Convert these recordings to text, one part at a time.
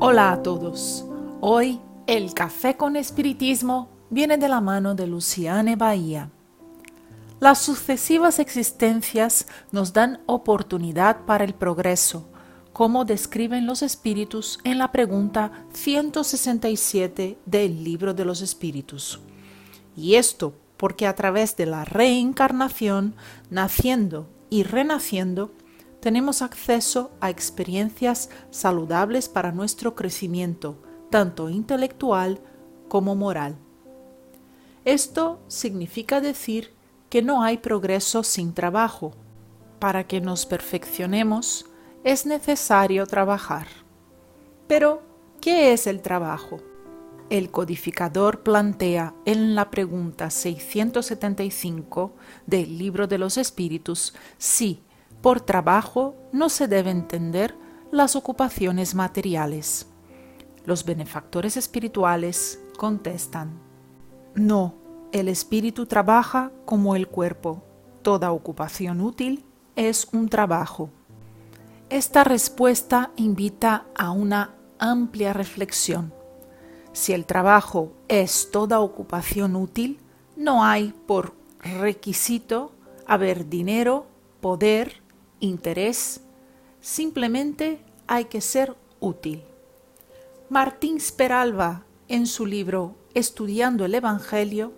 Hola a todos. Hoy el café con espiritismo viene de la mano de Luciane Bahía. Las sucesivas existencias nos dan oportunidad para el progreso, como describen los espíritus en la pregunta 167 del libro de los espíritus. Y esto porque a través de la reencarnación, naciendo y renaciendo, tenemos acceso a experiencias saludables para nuestro crecimiento, tanto intelectual como moral. Esto significa decir que no hay progreso sin trabajo. Para que nos perfeccionemos es necesario trabajar. Pero, ¿qué es el trabajo? El codificador plantea en la pregunta 675 del libro de los espíritus si por trabajo no se debe entender las ocupaciones materiales. Los benefactores espirituales contestan, no, el espíritu trabaja como el cuerpo. Toda ocupación útil es un trabajo. Esta respuesta invita a una amplia reflexión. Si el trabajo es toda ocupación útil, no hay por requisito haber dinero, poder, interés, simplemente hay que ser útil. Martín Speralba, en su libro Estudiando el Evangelio,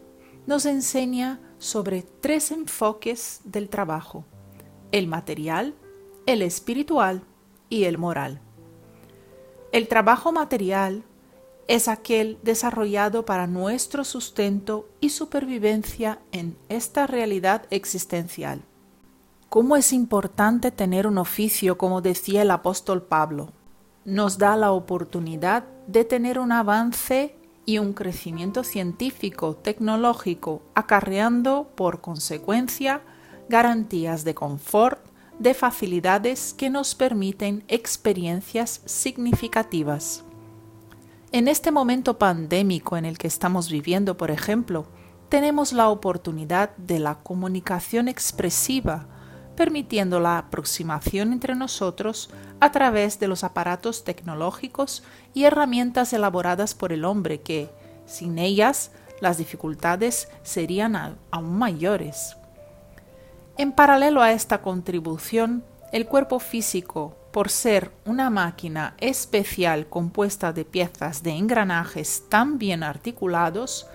nos enseña sobre tres enfoques del trabajo, el material, el espiritual y el moral. El trabajo material es aquel desarrollado para nuestro sustento y supervivencia en esta realidad existencial. ¿Cómo es importante tener un oficio, como decía el apóstol Pablo? Nos da la oportunidad de tener un avance y un crecimiento científico, tecnológico, acarreando por consecuencia garantías de confort, de facilidades que nos permiten experiencias significativas. En este momento pandémico en el que estamos viviendo, por ejemplo, tenemos la oportunidad de la comunicación expresiva, permitiendo la aproximación entre nosotros a través de los aparatos tecnológicos y herramientas elaboradas por el hombre que, sin ellas, las dificultades serían aún mayores. En paralelo a esta contribución, el cuerpo físico, por ser una máquina especial compuesta de piezas de engranajes tan bien articulados,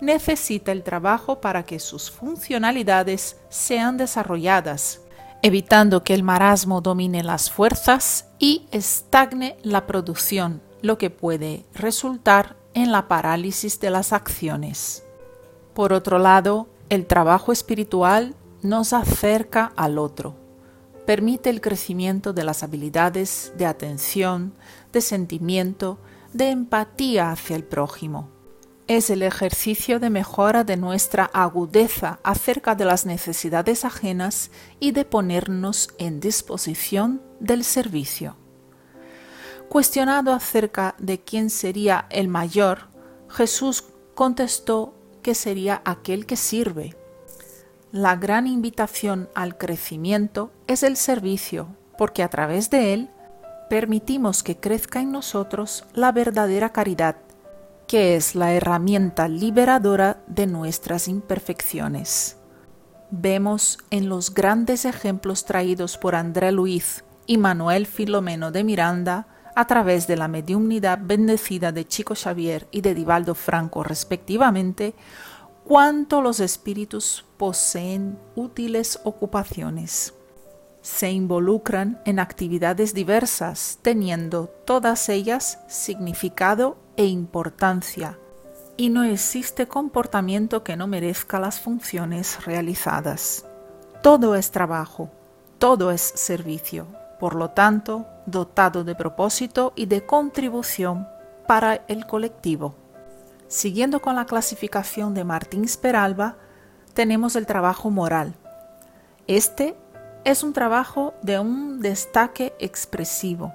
necesita el trabajo para que sus funcionalidades sean desarrolladas evitando que el marasmo domine las fuerzas y estagne la producción, lo que puede resultar en la parálisis de las acciones. Por otro lado, el trabajo espiritual nos acerca al otro, permite el crecimiento de las habilidades de atención, de sentimiento, de empatía hacia el prójimo es el ejercicio de mejora de nuestra agudeza acerca de las necesidades ajenas y de ponernos en disposición del servicio. Cuestionado acerca de quién sería el mayor, Jesús contestó que sería aquel que sirve. La gran invitación al crecimiento es el servicio, porque a través de él permitimos que crezca en nosotros la verdadera caridad que es la herramienta liberadora de nuestras imperfecciones. Vemos en los grandes ejemplos traídos por André Luiz y Manuel Filomeno de Miranda a través de la mediumnidad bendecida de Chico Xavier y de Divaldo Franco respectivamente, cuánto los espíritus poseen útiles ocupaciones. Se involucran en actividades diversas, teniendo todas ellas significado e importancia, y no existe comportamiento que no merezca las funciones realizadas. Todo es trabajo, todo es servicio, por lo tanto, dotado de propósito y de contribución para el colectivo. Siguiendo con la clasificación de Martín Speralba, tenemos el trabajo moral. Este es un trabajo de un destaque expresivo,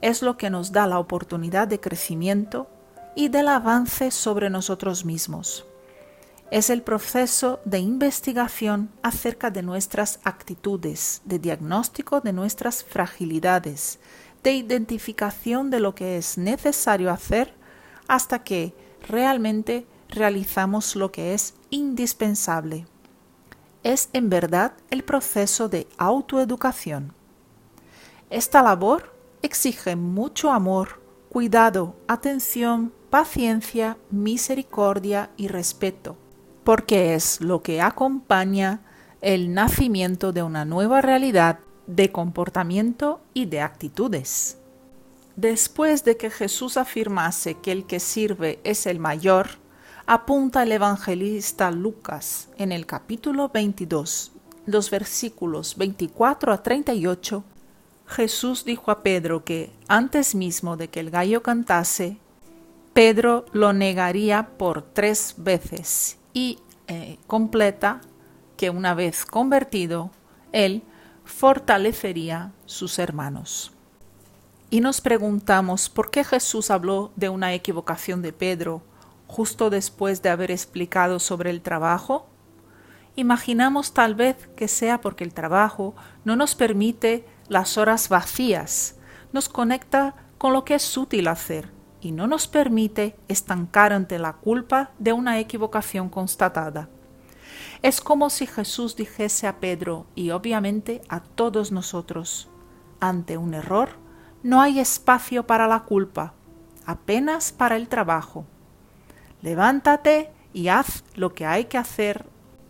es lo que nos da la oportunidad de crecimiento y del avance sobre nosotros mismos. Es el proceso de investigación acerca de nuestras actitudes, de diagnóstico de nuestras fragilidades, de identificación de lo que es necesario hacer hasta que realmente realizamos lo que es indispensable. Es en verdad el proceso de autoeducación. Esta labor exige mucho amor, cuidado, atención, paciencia, misericordia y respeto, porque es lo que acompaña el nacimiento de una nueva realidad de comportamiento y de actitudes. Después de que Jesús afirmase que el que sirve es el mayor, apunta el evangelista Lucas en el capítulo 22, los versículos 24 a 38, Jesús dijo a Pedro que antes mismo de que el gallo cantase, Pedro lo negaría por tres veces y eh, completa que una vez convertido, él fortalecería sus hermanos. Y nos preguntamos por qué Jesús habló de una equivocación de Pedro justo después de haber explicado sobre el trabajo. Imaginamos tal vez que sea porque el trabajo no nos permite las horas vacías, nos conecta con lo que es útil hacer y no nos permite estancar ante la culpa de una equivocación constatada. Es como si Jesús dijese a Pedro y obviamente a todos nosotros, ante un error no hay espacio para la culpa, apenas para el trabajo. Levántate y haz lo que hay que hacer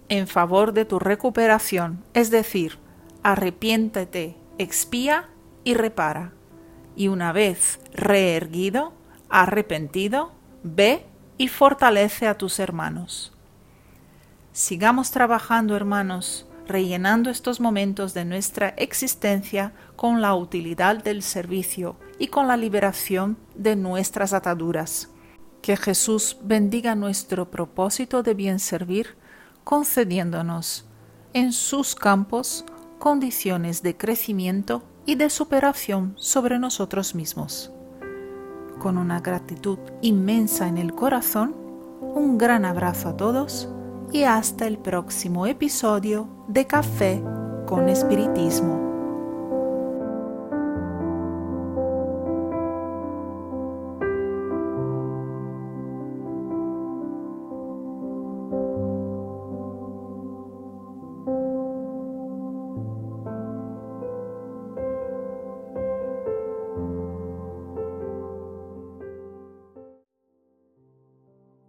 en favor de tu recuperación, es decir, arrepiéntete, expía y repara. Y una vez reerguido, arrepentido, ve y fortalece a tus hermanos. Sigamos trabajando, hermanos, rellenando estos momentos de nuestra existencia con la utilidad del servicio y con la liberación de nuestras ataduras. Que Jesús bendiga nuestro propósito de bien servir, concediéndonos en sus campos condiciones de crecimiento y de superación sobre nosotros mismos. Con una gratitud inmensa en el corazón, un gran abrazo a todos y hasta el próximo episodio de Café con Espiritismo.